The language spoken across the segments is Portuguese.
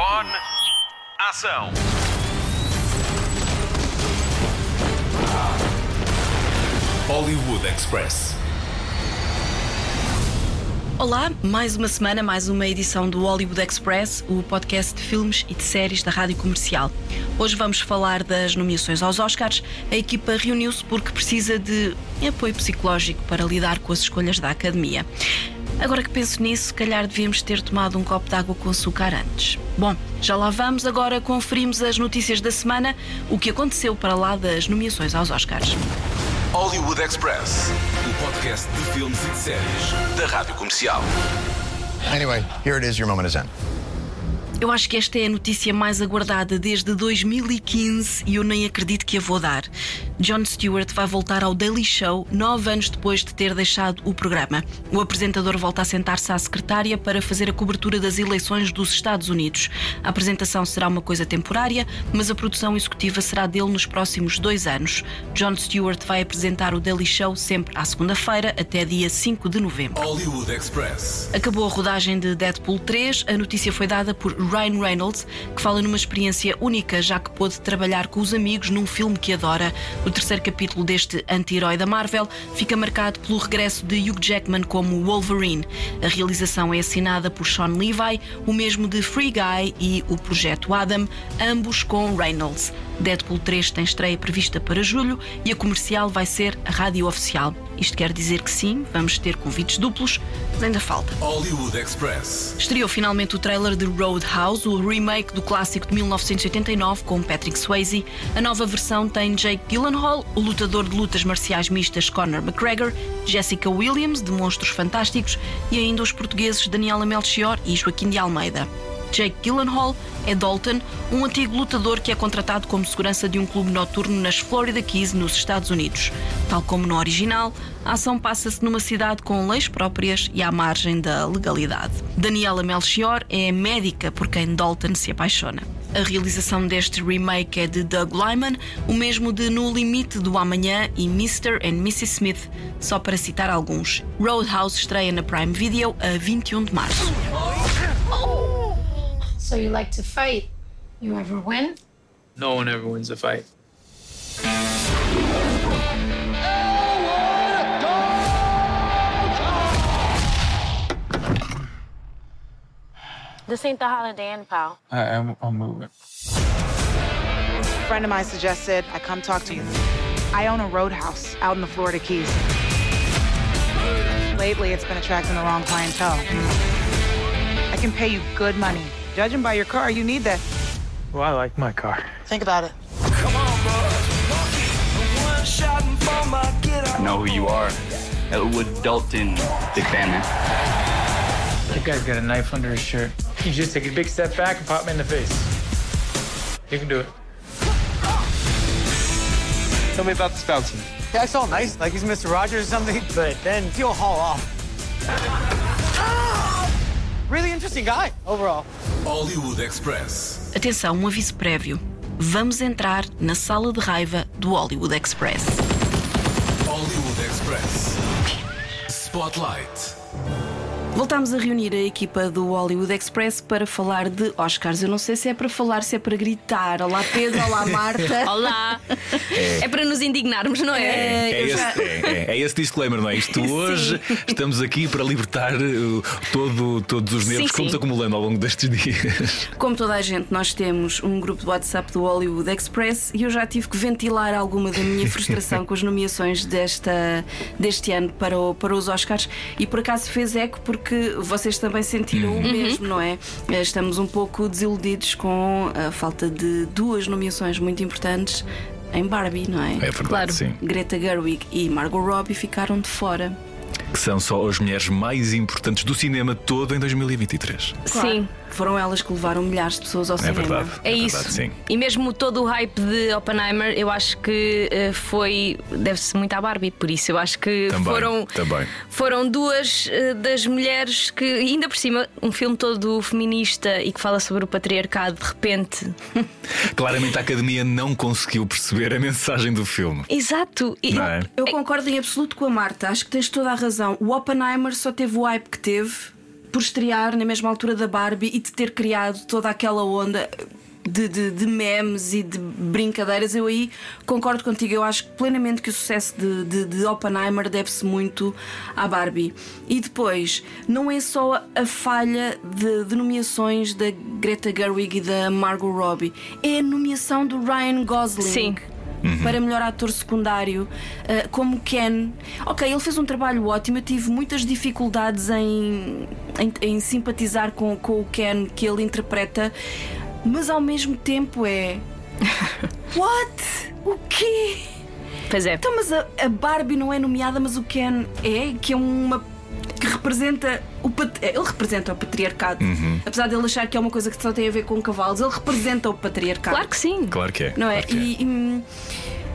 Microfone. Ação. Hollywood Express. Olá, mais uma semana, mais uma edição do Hollywood Express, o podcast de filmes e de séries da Rádio Comercial. Hoje vamos falar das nomeações aos Oscars. A equipa reuniu-se porque precisa de apoio psicológico para lidar com as escolhas da Academia. Agora que penso nisso, se calhar devíamos ter tomado um copo de água com açúcar antes. Bom, já lá vamos, agora conferimos as notícias da semana, o que aconteceu para lá das nomeações aos Oscars. Hollywood Express. O podcast de filmes e de séries da Rádio Comercial. Anyway, here it is, your moment is in. Eu acho que esta é a notícia mais aguardada desde 2015 e eu nem acredito que a vou dar. Jon Stewart vai voltar ao Daily Show nove anos depois de ter deixado o programa. O apresentador volta a sentar-se à secretária para fazer a cobertura das eleições dos Estados Unidos. A apresentação será uma coisa temporária, mas a produção executiva será dele nos próximos dois anos. Jon Stewart vai apresentar o Daily Show sempre à segunda-feira, até dia 5 de novembro. Hollywood Express. Acabou a rodagem de Deadpool 3. A notícia foi dada por Ryan Reynolds, que fala numa experiência única, já que pôde trabalhar com os amigos num filme que adora. O terceiro capítulo deste anti-herói da Marvel fica marcado pelo regresso de Hugh Jackman como Wolverine. A realização é assinada por Sean Levi, o mesmo de Free Guy e o Projeto Adam, ambos com Reynolds. Deadpool 3 tem estreia prevista para julho e a comercial vai ser a rádio oficial. Isto quer dizer que sim, vamos ter convites duplos, mas ainda falta. Hollywood Express. Estreou finalmente o trailer de Roadhouse, o remake do clássico de 1989 com Patrick Swayze. A nova versão tem Jake Gyllenhaal, o lutador de lutas marciais mistas Conor McGregor, Jessica Williams, de Monstros Fantásticos, e ainda os portugueses Daniela Melchior e Joaquim de Almeida. Jake Gyllenhaal é Dalton, um antigo lutador que é contratado como segurança de um clube noturno nas Florida Keys, nos Estados Unidos. Tal como no original, a ação passa-se numa cidade com leis próprias e à margem da legalidade. Daniela Melchior é médica por quem Dalton se apaixona. A realização deste remake é de Doug Lyman, o mesmo de No Limite do Amanhã e Mr. and Mrs. Smith, só para citar alguns. Roadhouse estreia na Prime Video a 21 de março. So you like to fight? You ever win? No one ever wins a fight. This ain't the Holiday Inn, pal. I, I'm, I'm moving. A friend of mine suggested I come talk to you. I own a roadhouse out in the Florida Keys. Lately, it's been attracting the wrong clientele. I can pay you good money. Judging by your car, you need that. Well, I like my car. Think about it. I know who you are. Elwood Dalton. Big fan, man. That guy's got a knife under his shirt. You just take a big step back and pop him in the face. You can do it. Tell me about this bouncer. Yeah, it's all nice, like he's Mr. Rogers or something, but then he'll haul off. Really interesting guy, overall. Hollywood Express. Atenção, um aviso prévio. Vamos entrar na sala de raiva do Hollywood Express. Hollywood Express. Spotlight. Voltámos a reunir a equipa do Hollywood Express para falar de Oscars. Eu não sei se é para falar, se é para gritar. Olá Pedro, olá Marta. Olá! É. para nos indignarmos, não é? É, eu esse, já- é, é- é esse disclaimer, não é? Isto hoje estamos aqui para libertar uh, todo, todos os nervos Sim, que fomos sim. acumulando ao longo destes dias. Como toda a gente, nós temos um grupo de WhatsApp do Hollywood Express e eu já tive que ventilar alguma da minha frustração com as nomeações desta, deste ano para, o- para os Oscars e por acaso fez eco porque vocês também sentiram o mesmo, não é? Eh, Estamos um pouco desiludidos com a falta de duas nomeações muito importantes em Barbie, não é? É verdade, Claro. sim. Greta Gerwig e Margot Robbie ficaram de fora. Que são só as mulheres mais importantes do cinema todo em 2023. Sim, Foram elas que levaram milhares de pessoas ao É cinema. verdade. é, isso. verdade, sim. E mesmo todo o hype de Oppenheimer, eu acho que eh, foi. deve-se muito à Barbie, por isso eu acho que Também, foram. também. Foram duas eh, das mulheres que, ainda por cima, um filme todo feminista e que fala sobre o patriarcado, de repente. Claramente a academia não conseguiu perceber a mensagem do filme. Exato! E- é? Eu concordo em absoluto com a Marta, acho que tens toda a razão. O Oppenheimer só teve o hype que teve por estrear na mesma altura da Barbie e de ter criado toda aquela onda. De, de, de memes e de brincadeiras, eu aí concordo contigo. Eu acho plenamente que o sucesso de, de, de Oppenheimer deve-se muito à Barbie. E depois, não é só a falha de, nomeações da Greta Gerwig e da Margot Robbie, é a nomeação do Ryan Gosling Sim. Para melhor ator secundário, uh, como Ken. Ok, ele fez um trabalho ótimo. Eu tive muitas dificuldades em, em, em simpatizar com, com o Ken que ele interpreta, mas ao mesmo tempo é. What? O quê? Pois é. Então, mas a, a Barbie não é nomeada, mas o Ken é, que é uma. Representa. O, pat- ele representa o patriarcado. Apesar de ele achar que é uma coisa que só tem a ver com cavalos, ele representa o patriarcado. Claro que sim. Claro que é. Não é? claro que é. E, e, hum,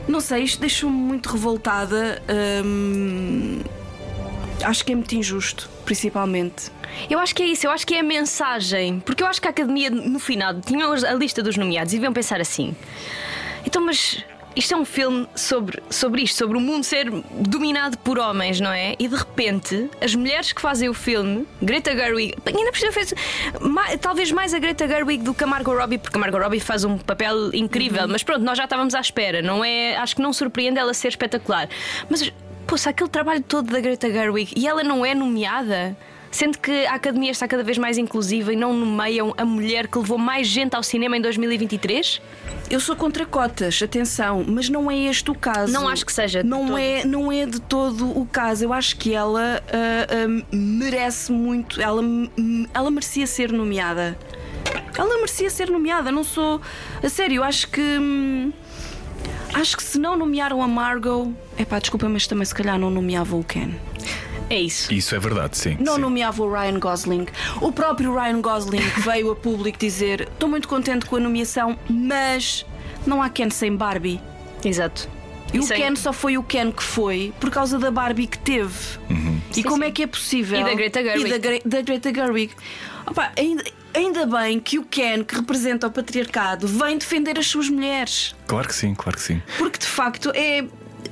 não sei, isto deixou-me muito revoltada. hum, acho que é muito injusto, principalmente. Eu acho que é isso, eu acho que é a mensagem. Porque eu acho que a academia, no final, tinha a lista dos nomeados e iam pensar assim: então, mas isto é um filme sobre, sobre isto, sobre o mundo ser dominado por homens, não é? E de repente, as mulheres que fazem o filme, Greta Gerwig, ainda por cima fez ma- talvez mais a Greta Gerwig do que a Margot Robbie, porque a Margot Robbie faz um papel incrível, mas pronto, nós já estávamos à espera, não é? Acho que não surpreende ela ser espetacular. Mas, poxa, aquele trabalho todo da Greta Gerwig e ela não é nomeada? Sendo que a academia está cada vez mais inclusiva e não nomeiam a mulher que levou mais gente ao cinema em 2023? Eu sou contra cotas, atenção, mas não é este o caso. Não acho que seja Não todo. é, não é de todo o caso. Eu acho que ela ah, ah, merece muito. Ela, ela merecia ser nomeada. Ela merecia ser nomeada. Não sou. A sério, acho que. hum, Acho que se não nomearam a Margot. Epá, desculpa, mas também se calhar não nomeavam o Ken. É isso. Isso é verdade, sim. Não sim. nomeava o Ryan Gosling. O próprio Ryan Gosling veio a público dizer: Estou muito contente com a nomeação, mas não há Ken sem Barbie. Exato. E o Sem- Ken só foi o Ken que foi por causa da Barbie que teve. E Sim, como sim. é que é possível? E da Greta Gerwig. E da, Gre- da Greta Gerwig. Opa, ainda, ainda bem que o Ken, que representa o patriarcado, vem defender as suas mulheres. Claro que sim, claro que sim. Porque de facto é.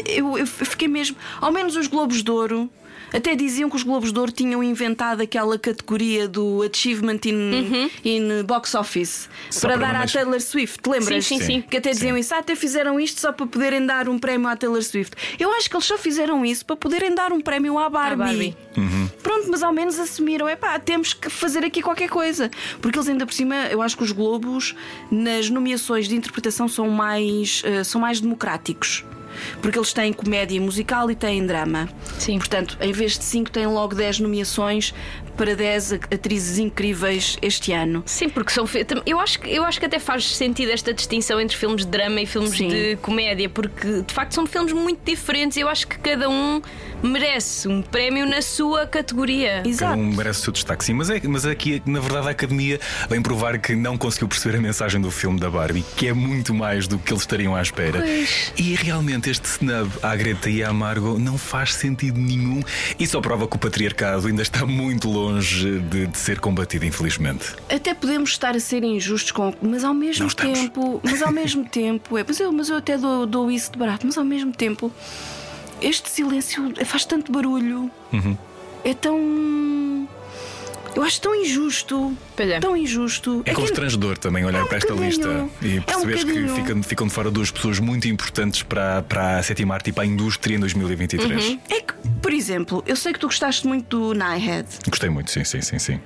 Eu, eu fiquei mesmo. Ao menos os Globos de Ouro. Até diziam que os Globos de Ouro tinham inventado aquela categoria do Achievement in, in Box Office Só para para dar à Taylor Swift. Te lembras? Sim, sim, sim. Que até diziam Sim. isso. Ah, até fizeram isto só para poderem dar um prémio à Taylor Swift. Eu acho que eles só fizeram isso para poderem dar um prémio à Barbie. Barbie. Pronto, mas ao menos assumiram, é pá, temos que fazer aqui qualquer coisa. Porque eles ainda por cima, eu acho que os Globos, nas nomeações de interpretação, são mais, eh, são mais democráticos. Porque eles têm comédia musical e têm drama. Sim. Portanto, em vez de 5, têm logo 10 nomeações para 10 atrizes incríveis este ano. Sim, porque são. Eu acho, que- eu acho que até faz sentido esta distinção entre filmes de drama e filmes Sim. de comédia, porque de facto são filmes muito diferentes. Eu acho que cada um merece um prémio na sua categoria. Cada Exato. um merece o seu destaque, sim. Mas, é, mas aqui, na verdade, a academia vem provar que não conseguiu perceber a mensagem do filme da Barbie, que é muito mais do que eles estariam à espera. E realmente este snub à Greta e à Margot não faz sentido nenhum e só prova que o patriarcado ainda está muito longe de, de ser combatido, infelizmente. Até podemos estar a ser injustos com. Mas ao mesmo tempo. Mas ao mesmo tempo. É, mas, eu, mas eu até dou, dou isso de barato. Mas ao mesmo tempo. Este silêncio faz tanto barulho. Uhum. É tão. Eu acho tão injusto. Pois é. Tão injusto. É que- constrangedor também olhar É um para esta lista e É um perceberes que ficam, ficam de fora duas pessoas muito importantes para, para a sétima arte e para a indústria em 2023. É que, por exemplo, eu sei que tu gostaste muito do Nighthead. Gostei muito, sim, sim, sim, sim.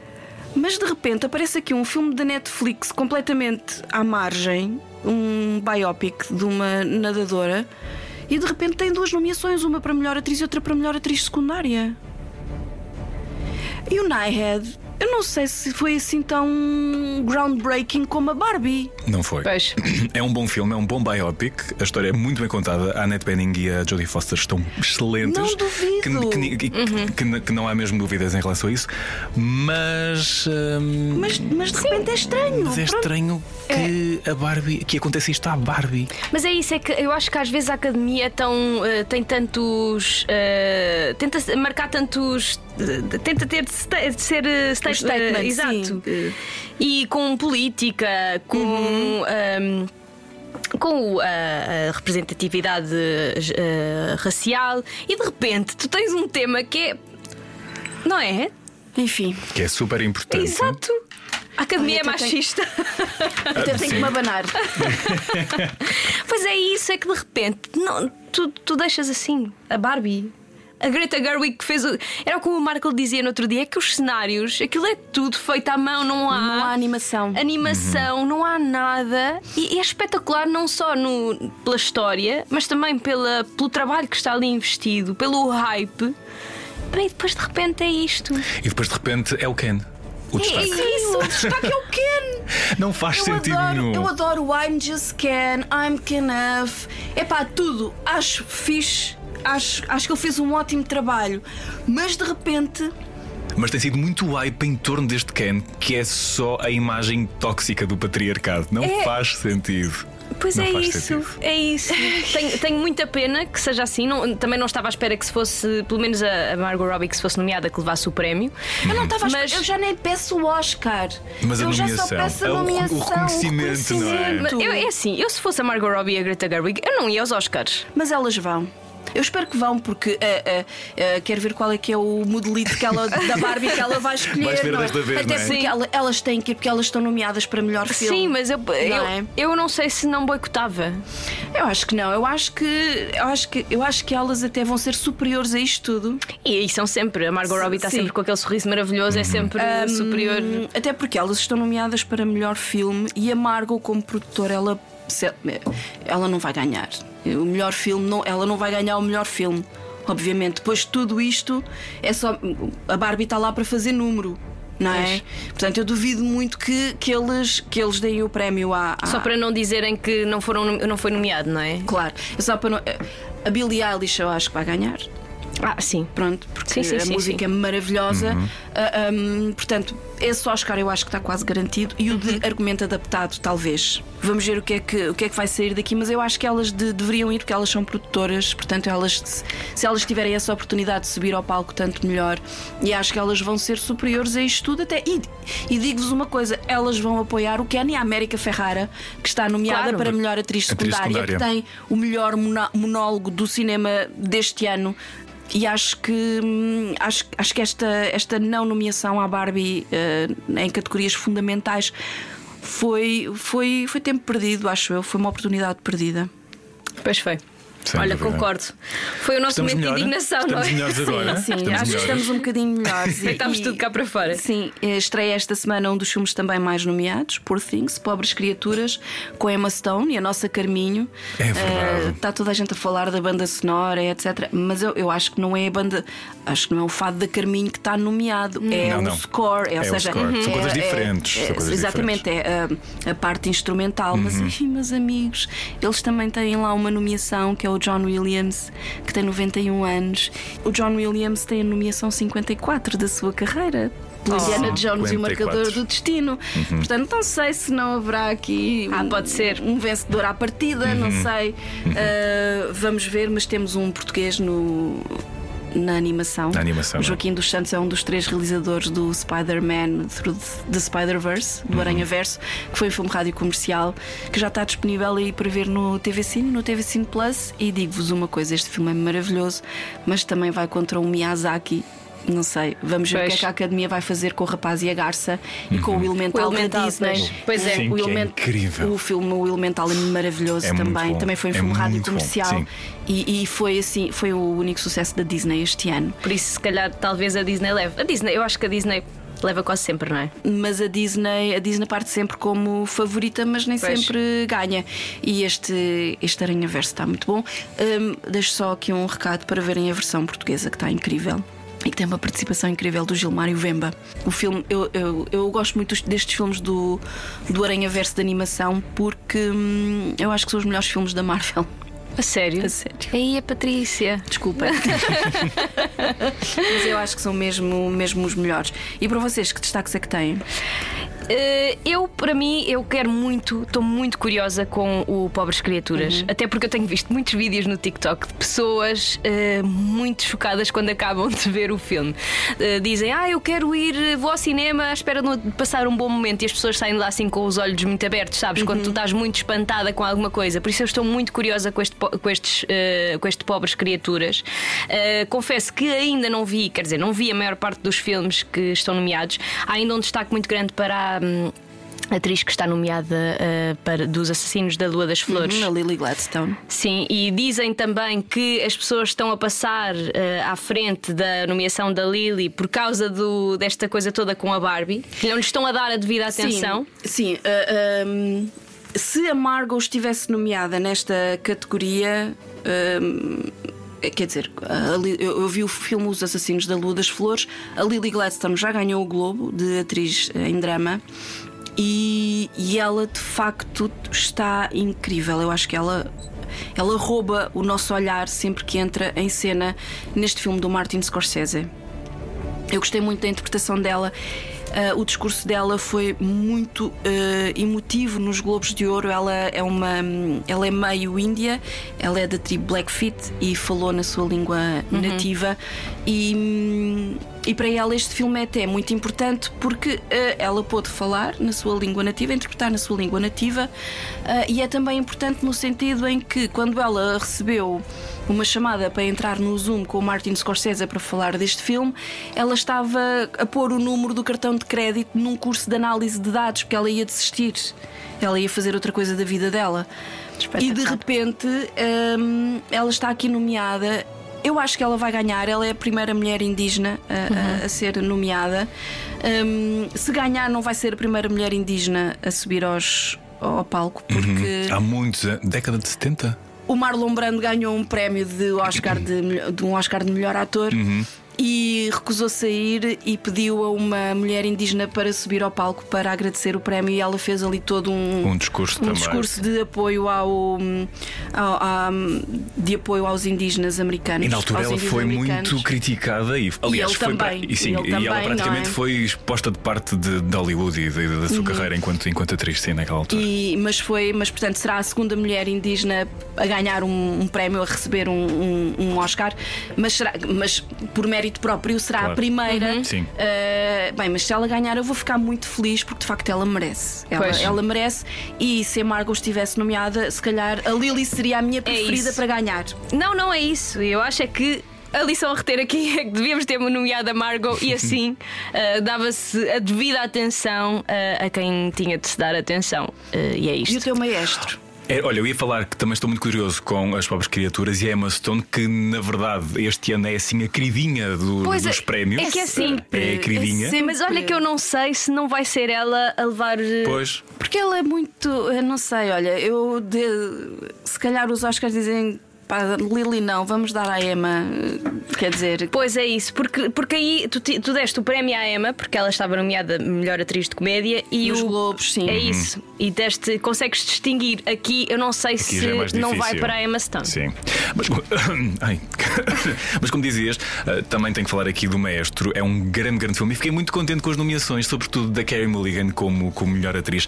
Mas de repente aparece aqui um filme da Netflix completamente à margem, um biopic de uma nadadora, e de repente tem duas nomeações, uma para melhor atriz e outra para melhor atriz secundária. E o Nighthead, eu não sei se foi assim tão groundbreaking como a Barbie. Não foi. Pois. É um bom filme, é um bom biopic. A história é muito bem contada. A Annette Bening e a Jodie Foster estão excelentes. Não duvido. Que, que ni- que- que- que não há mesmo dúvidas em relação a isso. Mas. hum, Mas, mas de repente é estranho. mas é Pronto. estranho que a Barbie. que acontece isto à Barbie. Mas é isso, é que eu acho que às vezes a academia é tão, eh, tem tantos. eh, tenta marcar tantos. Eh, tenta ter de sta- de ser eh, sta- Os statements, eh, exato. sim. Uhum. E com política, com. ehm, com a, a representatividade eh, racial e de repente tu tens um tema que é. Não é? Enfim. Que é super importante. Exato. A academia Olha, é machista. Até tenho que me abanar. pois é isso, é que de repente não, tu, tu deixas assim a Barbie. A Greta Gerwig que fez. o- Era como o Marco dizia no outro dia: é que os cenários, aquilo é tudo feito à mão, não há. Não há animação. Animação, não há nada. E, e é espetacular não só no, pela história, mas também pela, pelo trabalho que está ali investido, pelo hype. E depois de repente é isto. E depois de repente é o Ken. O É destaque. isso, o destaque é o Ken. Não faz Eu sentido adoro, nenhum. eu adoro o I'm Just Ken, I'm Enough. É pá, tudo. Acho fixe. Acho, acho que ele fez um ótimo trabalho. Mas de repente. Mas tem sido muito hype em torno deste Ken, que é só a imagem tóxica do patriarcado. Não É. faz sentido. Pois Não é isso, sentido. é isso. tenho, tenho muita pena que seja assim. Não- também não estava à espera que se fosse, pelo menos a, a Margot Robbie, que se fosse nomeada, que levasse o prémio. Eu não estava Mas- Eu já nem peço o Oscar. Mas a eu já só nomeação, peço a é o- o nomeação. reconhecimento, não é? Eu, é assim, eu se fosse a Margot Robbie e a Greta Gerwig, eu não ia aos Oscars. Mas elas vão. Eu espero que vão, porque eh, eh, eh, quero ver qual é que é o modelito que ela, da Barbie que ela vai escolher. Vais ver não é? desta vez, Até não é? porque ela- elas têm que ir, porque elas estão nomeadas para melhor filme. Sim, mas eu, eu, Não é? eu não sei se não boicotava. Eu acho que não. Eu acho que, eu acho que, eu acho que elas até vão ser superiores a isto tudo. E, e são sempre, a Margot Robbie está sempre com aquele sorriso maravilhoso, é sempre superior. Hum, Até porque elas estão nomeadas para melhor filme e a Margot, como produtora, ela, ela não vai ganhar. O melhor filme, não, ela não vai ganhar o melhor filme. Obviamente, depois de tudo isto, é só. A Barbie está lá para fazer número. Não é? Portanto, eu duvido muito que, que, eles, que eles deem o prémio à. à- Só para não dizerem que não, foram, não foi nomeado, não é? Claro, é só para não. A Billie Eilish eu acho que vai ganhar. Ah, sim. Pronto, porque Sim, sim, a sim, música sim. é maravilhosa. Ah, hum, portanto, esse Oscar eu acho que está quase garantido. E o de argumento adaptado, talvez. Vamos ver o que, é que, o que é que vai sair daqui, mas eu acho que elas de- deveriam ir porque elas são produtoras, portanto, elas, se, se elas tiverem essa oportunidade de subir ao palco, tanto melhor. E acho que elas vão ser superiores a isto tudo até. E, e digo-vos uma coisa: elas vão apoiar o Ken e a América Ferrara, que está nomeada Claro. para melhor atriz Atriz secundária, que secundária. tem o melhor monólogo do cinema deste ano. E acho que hum, acho, acho que esta, esta não nomeação à Barbie eh, em categorias fundamentais foi, foi, foi tempo perdido, acho eu. Foi uma oportunidade perdida. Pois foi. Sem Olha, dúvida. concordo. Foi o nosso Estamos momento melhor? de indignação, Estamos não é? melhores agora? Sim, Estamos acho que melhores? estamos um bocadinho melhores. E- Deitámos tudo cá para fora. Sim, eh, estreia esta semana um dos filmes também mais nomeados, Poor Things, Pobres Criaturas, com Emma Stone e a nossa Carminho. É verdade. Eh, Está toda a gente a falar da banda sonora, etc. Mas eu, eu acho que não é a banda, acho que não é o fado da Carminho que está nomeado, é Não, o não. score. É ou o seja, score. São coisas diferentes, são coisas exatamente, é a, a parte instrumental. Mas, enfim, meus amigos, eles também têm lá uma nomeação que é o John Williams, que tem 91 anos. O John Williams tem a nomeação 54 da sua carreira. pelo Indiana Jones e o 54. Marcador do Destino. Portanto, não sei se não haverá aqui Ah, um, pode ser. um vencedor à partida, não sei. Uh, vamos ver, mas temos um português no. Na animação. Na animação, o não é? Joaquim dos Santos é um dos três realizadores do Spider-Man Through the Spider-Verse, do Aranha Verso, que foi um filme rádio comercial que já está disponível aí para ver no TV Cine, no TV Cine Plus. E digo-vos uma coisa: este filme é maravilhoso, mas também vai contra um Miyazaki. Não sei, vamos ver o que é Pois. que a Academia vai fazer com o Rapaz e a Garça e com o Elemental, O Elemental, da Disney. pois. Pois é. Sim, o, que é Element- incrível. o filme O Elemental é maravilhoso É também. Também foi um É filme rádio comercial e, e foi assim, foi o único sucesso da Disney este ano. Por isso, se calhar, talvez a Disney leve. A Disney, eu acho que a Disney leva quase sempre, não é? mas a Disney, a Disney parte sempre como favorita, mas nem Pois. sempre ganha. E este, este Aranha Verso está muito bom. Hum, deixo só aqui um recado para verem a versão portuguesa que está incrível. E que tem uma participação incrível do Gilmário Vemba. O filme, eu, eu, eu gosto muito destes filmes do, do Aranha Verso de animação porque hum, eu acho que são os melhores filmes da Marvel. A sério? A sério. Aí a Patrícia. Desculpa. Mas eu acho que são mesmo, mesmo os melhores. E para vocês, que destaques é que têm? Uh, eu, para mim, eu quero muito, estou muito curiosa com o Pobres Criaturas. Uhum. Até porque eu tenho visto muitos vídeos no TikTok de pessoas uh, muito chocadas quando acabam de ver o filme. Uh, dizem, ah, eu quero ir, vou ao cinema à espera de passar um bom momento. E as pessoas saem lá assim com os olhos muito abertos, sabes? Quando Uhum. tu estás muito espantada com alguma coisa. Por isso eu estou muito curiosa com este, com estes, uh, com este Pobres Criaturas. Confesso que ainda não vi, quer dizer, não vi a maior parte dos filmes que estão nomeados. Há ainda um destaque muito grande para a. hum, atriz que está nomeada uh, para dos Assassinos da Lua das Flores. Uhum, a Lily Gladstone. Sim, e dizem também que as pessoas estão a passar uh, à frente da nomeação da Lily por causa do, desta coisa toda com a Barbie, que não lhes estão a dar a devida atenção. Sim, sim uh, um, se a Margot estivesse nomeada nesta categoria. Um, Quer dizer, eu vi o filme Os Assassinos da Lua das Flores. A Lily Gladstone já ganhou o Globo de atriz em drama e, e ela de facto está incrível. Eu acho que ela. Ela rouba o nosso olhar sempre que entra em cena neste filme do Martin Scorsese. Eu gostei muito da interpretação dela. Ah, o discurso dela foi muito ah, emotivo nos Globos de Ouro. Ela é uma, ela é meio índia, ela é da tribo Blackfeet e falou na sua língua nativa. E, hum, e para ela este filme é até muito importante porque ah, ela pôde falar na sua língua nativa, interpretar na sua língua nativa, ah, e é também importante no sentido em que quando ela recebeu uma chamada para entrar no Zoom com o Martin Scorsese para falar deste filme, ela estava a pôr o número do cartão de crédito num curso de análise de dados, porque ela ia desistir. Ela ia fazer outra coisa da vida dela. E de repente hum, ela está aqui nomeada. Eu acho que ela vai ganhar. Ela é a primeira mulher indígena a, a- a ser nomeada. Hum, se ganhar, não vai ser a primeira mulher indígena a subir aos, ao palco, porque. Há muitos anos, década de 70? O Marlon Brando ganhou um prémio de, Oscar de, de um Oscar de melhor ator e recusou-se a ir e pediu a uma mulher indígena para subir ao palco para agradecer o prémio e ela fez ali todo um, Um discurso um discurso de apoio ao, ao- à- de apoio aos indígenas americanos. E na altura ela foi americanos. muito criticada e, aliás, ele foi também, e, sim, e ele e ela também, praticamente não é? foi exposta de parte de, de Hollywood e da- da sua carreira enquanto, enquanto atriz, sim, naquela altura. E- mas foi, mas portanto será a segunda mulher indígena a ganhar um, um prémio, a receber um, um- um Oscar, mas, será, mas por mérito próprio será Claro. a primeira. Sim. Uh, bem, mas se ela ganhar, eu vou ficar muito feliz porque de facto ela merece. Ela, ela merece. E se a Margot estivesse nomeada, se calhar a Lily seria a minha preferida isso. para ganhar. Não, não é isso. Eu acho é que. A lição a reter aqui é que devíamos ter nomeado a Margot e assim uh, dava-se a devida atenção uh, a quem tinha de se dar atenção. Uh, e é E o isto. teu maestro? É, olha, eu ia falar que também estou muito curioso com as pobres criaturas e a Emma Stone, que na verdade este ano é assim a queridinha do- Pois é, dos prémios. é que é sempre, É a queridinha. é Mas olha que eu não sei se não vai ser ela a levar. uh, Pois. Porque ela é muito. Eu não sei, olha, eu. de- se calhar os Oscars dizem. Pá, Lily não, vamos dar à Emma. Quer dizer, Pois é isso, porque, porque aí tu, tu deste o prémio à Emma, porque ela estava nomeada melhor atriz de comédia e Nos o Globos, sim. É Uhum. isso. E deste, consegues distinguir aqui, eu não sei Aqui se é não difícil. vai para a Emma Stone. Sim. Mas, ai. Mas como dizias, eh, também tenho que falar aqui do Maestro. É um grande, grande filme. E fiquei muito contente com as nomeações, sobretudo da Carey Mulligan como, como melhor atriz,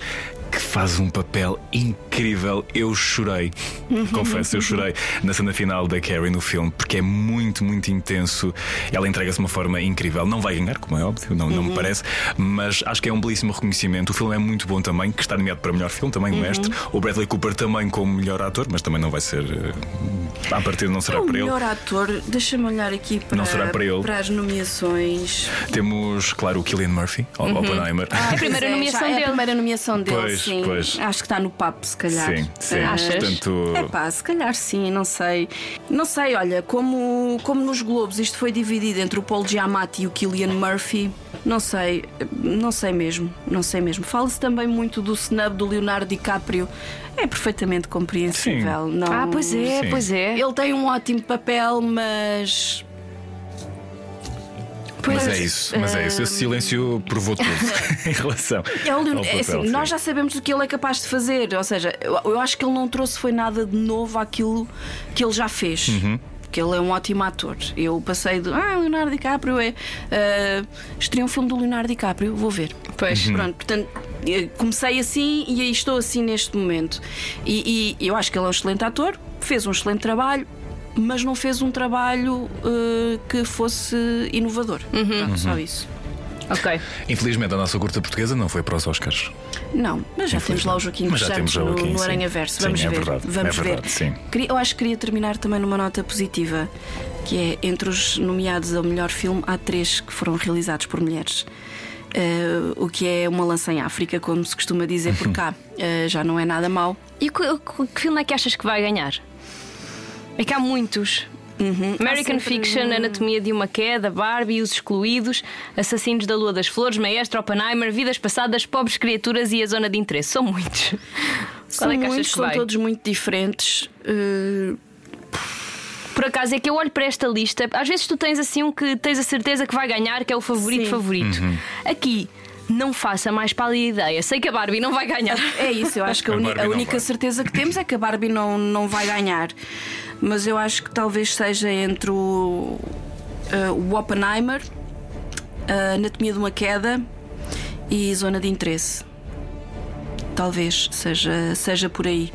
que faz um papel incrível. Eu chorei, confesso, eu chorei na cena final da Carey no filme, porque é muito, muito intenso. Ela entrega-se de uma forma incrível. Não vai ganhar, como é óbvio, não, não me parece, mas acho que é um belíssimo reconhecimento. O filme é muito bom também, que está nomeado para melhor filme, também o Mestre. O Bradley Cooper também como melhor ator, mas também não vai ser. eh, À partida não será o para ele. melhor ator, deixa-me olhar aqui para, Não será para ele. as nomeações. Temos, claro, o Killian Murphy, o Oppenheimer. É a primeira nomeação já é dele. a primeira nomeação dele, Pois, sim. pois. Acho que está no papo, se calhar. Sim, sim. Achas? Portanto- É pá, se calhar sim, não sei. Não sei, olha, como, como nos Globos isto foi dividido entre o Paul Giamatti e o Killian Murphy, não sei, não sei mesmo, não sei mesmo. Fala-se também muito do snub do Leonardo DiCaprio. É perfeitamente compreensível. Não... Ah, pois é, Sim. pois é. Ele tem um ótimo papel, mas. Mas é isso, mas é isso. Esse silêncio provou tudo em relação. É, o Leon- ao é papel, assim, sim. nós já sabemos o que ele é capaz de fazer. Ou seja, eu, eu acho que ele não trouxe foi nada de novo àquilo que ele já fez. Uhum. Que ele é um ótimo ator. Eu passei de. Ah, Leonardo DiCaprio é. Uh, estreia um filme do Leonardo DiCaprio, vou ver. Pois. Uhum. Pronto, portanto, comecei assim e aí estou assim neste momento. E, e eu acho que ele é um excelente ator, fez um excelente trabalho, mas não fez um trabalho eh, que fosse inovador. Pronto, só isso. Ok. Infelizmente a nossa curta portuguesa não foi para os Oscars. Não, mas já temos lá o Joaquim dos Santos no, Joaquim, no sim. Aranha Verso. Sim, Vamos é ver. verdade, Vamos é ver. verdade, sim. Queria- Eu acho que queria terminar também numa nota positiva, que é entre os nomeados ao melhor filme, há três que foram realizados por mulheres. Eh, o que é uma lança em África, como se costuma dizer por cá. Eh, já não é nada mau. E que- que filme é que achas que vai ganhar? É que há muitos. American Há sempre- Fiction, Anatomia de uma Queda, Barbie, Os Excluídos, Assassinos da Lua das Flores, Maestro, Oppenheimer, Vidas Passadas, Pobres Criaturas e A Zona de Interesse. São muitos. São é muitos, são vai? todos muito diferentes. Eh, Por acaso é que eu olho para esta lista, às vezes tu tens assim um que tens a certeza que vai ganhar, que é o favorito Sim. favorito. Aqui, não faça mais pálida ideia. Sei que a Barbie não vai ganhar. É isso, eu acho que a, A a única certeza que temos é que a Barbie não, não vai ganhar. Mas eu acho que talvez seja entre o, eh, o Oppenheimer, a Anatomia de uma Queda e Zona de Interesse. Talvez seja, seja por aí.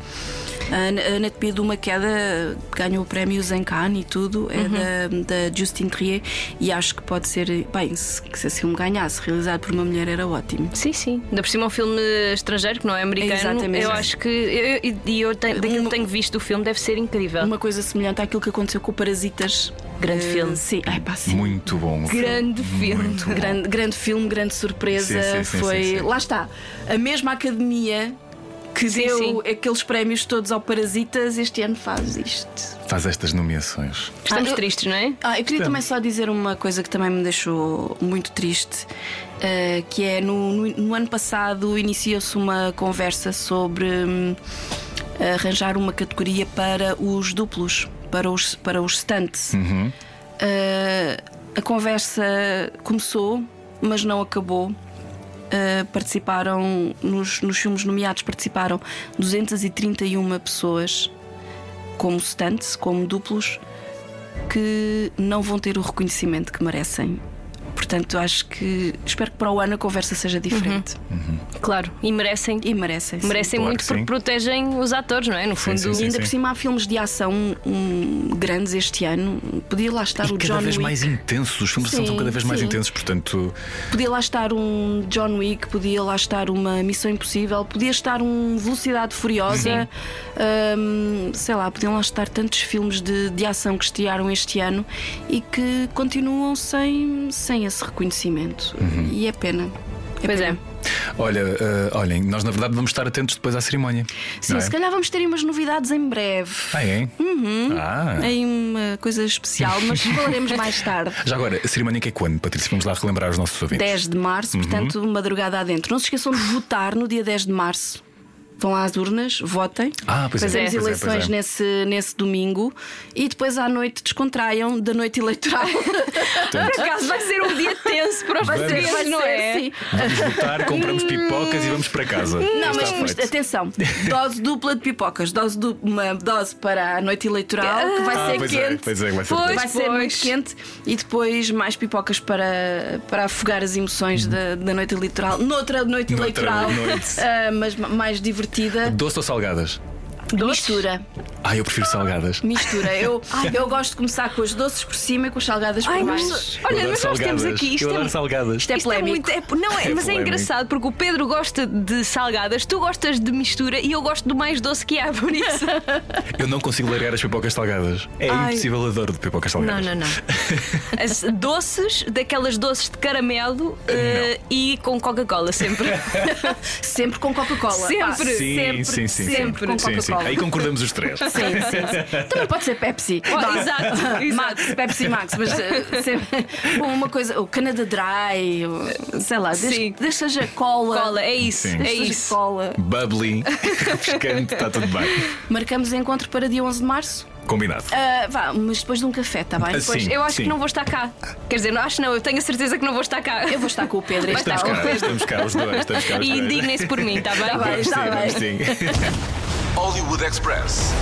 A Ana- a Anatomia de uma Queda ganhou prémios em Cannes e tudo, é da, da Justine Trier, e acho que pode ser. Bem, se, se esse filme ganhasse, realizado por uma mulher, era ótimo. Sim, sim. Ainda por cima é um filme estrangeiro que não é americano. Exatamente. Eu acho que. eu- eu- E eu, tenho, daquilo que tenho visto o filme deve ser incrível. Uma coisa semelhante àquilo que aconteceu com o Parasitas. Grande Eh, filme. Sim, ai, pá, sim. Muito bom. filme. Grande filme. Muito bom. Grande, grande filme, grande surpresa. Sim, sim, sim, foi. sim, sim. Lá está. A mesma academia que Sim, deu sim. aqueles prémios todos ao Parasitas, este ano faz isto. Faz estas nomeações. Estamos Ah, eu- tristes, não é? Ah, eu queria também só dizer uma coisa que também me deixou muito triste, eh, que é no, no- no ano passado iniciou-se uma conversa sobre hum, arranjar uma categoria para os duplos, para os, para os stunts. Eh, a conversa começou, mas não acabou. Uh, participaram nos, nos filmes nomeados participaram 231 pessoas como stunts, como duplos que não vão ter o reconhecimento que merecem. Portanto, acho que espero que para o ano a conversa seja diferente. Claro. E merecem. E merecem. sim. Merecem Claro muito que porque sim. protegem os atores, não é? No fundo. sim, sim. ainda por cima há filmes de ação hum, grandes este ano. Podia lá estar E o cada John vez Wick. mais intensos. Os filmes são cada vez mais intensos, portanto. Podia lá estar um John Wick, podia lá estar uma Missão Impossível, podia estar um Velocidade Furiosa, hum, sei lá, podiam lá estar tantos filmes de, de ação que estrearam este ano e que continuam sem, sem esse reconhecimento. E é pena. Pois é. pena. Olha, eh, olhem, nós na verdade vamos estar atentos depois à cerimónia. Sim, é? se calhar vamos ter aí umas novidades em breve. Ah, é? Ah. Aí uma coisa especial, mas falaremos mais tarde. Já agora, a cerimónia que é quando, Patrícia? Vamos lá relembrar os nossos ouvintes. 10 de março, portanto, madrugada adentro. Não se esqueçam de votar no dia 10 de março. Vão às urnas, votem. Ah, pois é, Fazemos pois é, eleições pois é. nesse, nesse domingo e depois à noite descontraiam da noite eleitoral. Por acaso vai ser um dia tenso para os Vai não ser, é? sim. Vamos votar, compramos pipocas e vamos para casa. Não, mas, atenção, dose dupla de pipocas, dose du- uma dose para a noite eleitoral, que vai Ah, ser pois é, quente. pois é, vai ser Pois. Vai ser muito quente e depois mais pipocas para, para afogar as emoções da, da noite eleitoral. Noutra noite. Noutra eleitoral, noite. ah, mas ma- mais divertida. Doce ou salgadas? Mistura. Ah, eu prefiro salgadas. Mistura. Eu, eu gosto de começar com as doces por cima e com as salgadas por Ai, baixo. mas, Eu olha, adoro mas nós temos aqui. Isto eu é, adoro salgadas. Isto é isto é polémico. muito. é- não, é, É mas é polémico. engraçado porque o Pedro gosta de salgadas, tu gostas de mistura e eu gosto do mais doce que há, por isso. Eu não consigo largar as pipocas salgadas. É Ai. impossível, adoro de pipocas Não, salgadas. não, não. As doces, daquelas doces de caramelo eh, e com Coca-Cola, sempre. Sempre com Coca-Cola. Sempre. Pá, Sim, sempre, sim, sim. sempre sim. com sim, sim. Coca-Cola. Aí concordamos os três. Sim, sim, sim. Também pode ser Pepsi. Oh, exato, exato. Max, Pepsi Max, mas eh, sempre. Bom, uma coisa, o Canada Dry, o- sei lá, desde, Sim. desde seja cola. Cola, é isso, Sim. é isso. cola. Bubbly, refrescante, está tudo bem. Marcamos encontro para dia 11 de março. Combinado. Ah, vá, mas depois de um café, está bem? Depois sim. Eu acho que não vou estar cá. Quer dizer, não acho não, eu tenho a certeza que não vou estar cá. Eu vou estar com o Pedro. Estar. Estamos tal. cá, estamos cá os dois. Estamos cá os E indignem-se por mim, está bem? Tá bem. Sim, Está sim. Hollywood Express.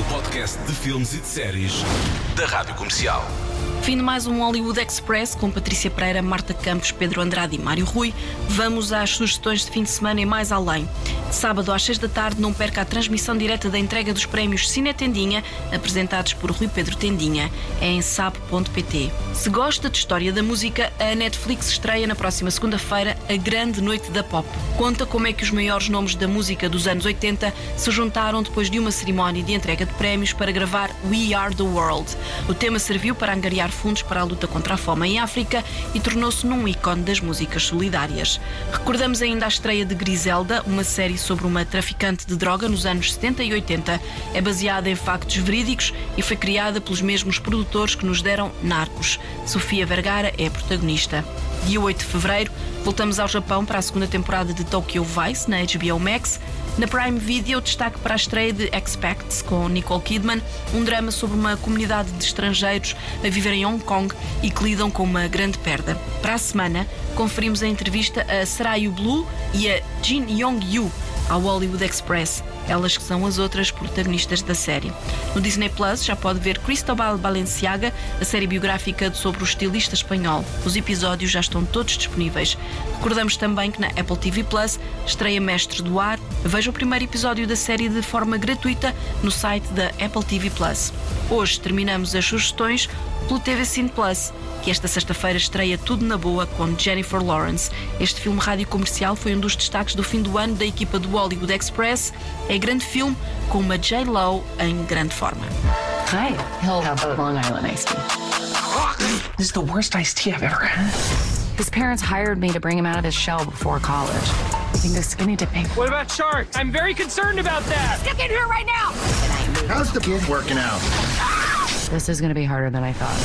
O podcast de filmes e de séries da Rádio Comercial. Fim de mais um Hollywood Express com Patrícia Pereira, Marta Campos, Pedro Andrade e Mário Rui. Vamos às sugestões de fim de semana e mais além. Sábado às 6 da tarde, não perca a transmissão direta da entrega dos prémios Cine Tendinha, apresentados por Rui Pedro Tendinha. Em sab.pt. Se gosta de história da música, a Netflix estreia na próxima segunda-feira a Grande Noite da Pop. Conta como é que os maiores nomes da música dos anos 80 se juntaram depois de uma cerimónia de entrega de prémios para gravar We Are the World. O tema serviu para angariar fundos para a luta contra a fome em África e tornou-se num ícone das músicas solidárias. Recordamos ainda a estreia de Griselda, uma série sobre uma traficante de droga nos anos 70 e 80. É baseada em factos verídicos e foi criada pelos mesmos produtores que nos deram Narcos. Sofia Vergara é a protagonista. Dia 8 de fevereiro, voltamos ao Japão para a segunda temporada de Tokyo Vice na HBO Max. Na Prime Video, destaque para a estreia de Expects com Nicole Kidman, um drama sobre uma comunidade de estrangeiros a viver em Hong Kong e que lidam com uma grande perda. Para a semana, conferimos a entrevista a Sarayu Blue e a Jin Yong-yu ao Hollywood Express, elas que são as outras protagonistas da série. No Disney Plus já pode ver Cristobal Balenciaga, a série biográfica sobre o estilista espanhol. Os episódios já estão todos disponíveis. Recordamos também que na Apple TV Plus estreia Mestres do Ar. Veja o primeiro episódio da série de forma gratuita no site da Apple TV Plus. Hoje terminamos as sugestões pelo TV Cine Plus que esta sexta-feira estreia Tudo na Boa com Jennifer Lawrence. Este filme rádio comercial foi um dos destaques do fim do ano da equipa do Hollywood Express. É grande filme com uma J-Lo em grande forma. Hi, he'll have Long Island iced tea. This is the worst iced tea I've ever had. His parents hired me to bring him out of his shell before college. I think the skinny dipping. What about sharks? I'm very concerned about that. Get in here right now. How's the kid working out? This is going to be harder than I thought.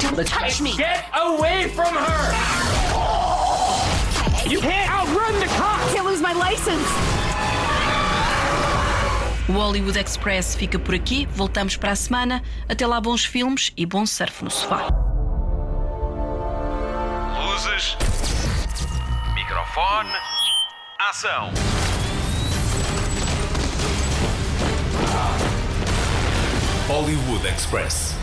Don't touch me. Get away from her. You can't outrun the cops. I can't lose my license. O Hollywood Express fica por aqui. Voltamos para a semana. Até lá, bons filmes e bom surf no sofá. Luzes. Microfone. Ação. Hollywood Express.